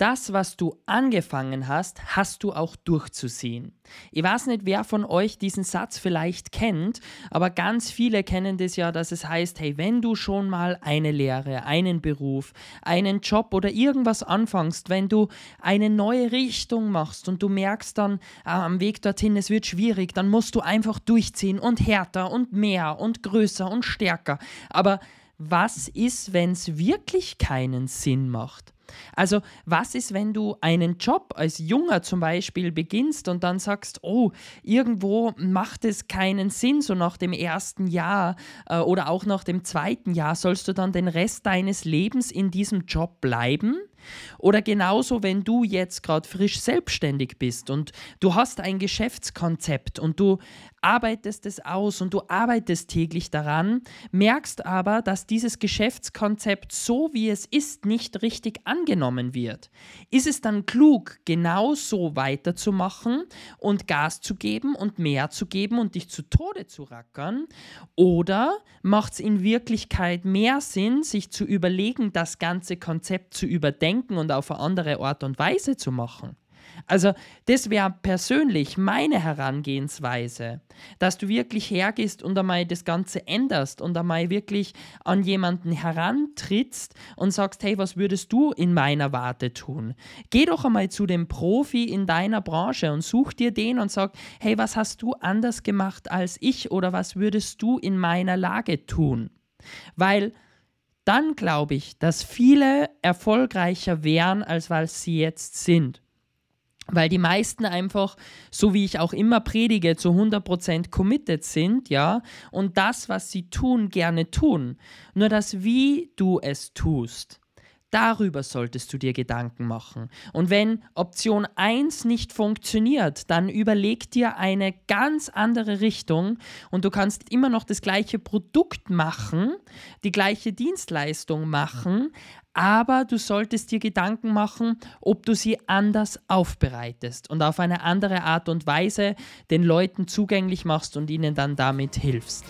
das, was du angefangen hast, hast du auch durchzusehen. Ich weiß nicht, wer von euch diesen Satz vielleicht kennt, aber ganz viele kennen das ja, dass es heißt, hey, wenn du schon mal eine Lehre, einen Beruf, einen Job oder irgendwas anfängst, wenn du eine neue Richtung machst und du merkst dann ah, am Weg dorthin, es wird schwierig, dann musst du einfach durchziehen und härter und mehr und größer und stärker. Aber was ist, wenn es wirklich keinen Sinn macht? Also was ist, wenn du einen Job als Junger zum Beispiel beginnst und dann sagst, oh, irgendwo macht es keinen Sinn, so nach dem ersten Jahr äh, oder auch nach dem zweiten Jahr, sollst du dann den Rest deines Lebens in diesem Job bleiben? Oder genauso, wenn du jetzt gerade frisch selbstständig bist und du hast ein Geschäftskonzept und du arbeitest es aus und du arbeitest täglich daran, merkst aber, dass dieses Geschäftskonzept so wie es ist nicht richtig angenommen wird. Ist es dann klug, genau so weiterzumachen und Gas zu geben und mehr zu geben und dich zu Tode zu rackern? Oder macht es in Wirklichkeit mehr Sinn, sich zu überlegen, das ganze Konzept zu überdenken? Denken und auf eine andere Art und Weise zu machen. Also das wäre persönlich meine Herangehensweise, dass du wirklich hergehst und einmal das Ganze änderst und einmal wirklich an jemanden herantrittst und sagst, hey, was würdest du in meiner Warte tun? Geh doch einmal zu dem Profi in deiner Branche und such dir den und sag, hey, was hast du anders gemacht als ich oder was würdest du in meiner Lage tun? Weil dann glaube ich, dass viele erfolgreicher wären, als weil sie jetzt sind. Weil die meisten einfach, so wie ich auch immer predige, zu 100% committed sind, ja, und das, was sie tun, gerne tun. Nur das, wie du es tust, Darüber solltest du dir Gedanken machen. Und wenn Option 1 nicht funktioniert, dann überleg dir eine ganz andere Richtung und du kannst immer noch das gleiche Produkt machen, die gleiche Dienstleistung machen, aber du solltest dir Gedanken machen, ob du sie anders aufbereitest und auf eine andere Art und Weise den Leuten zugänglich machst und ihnen dann damit hilfst.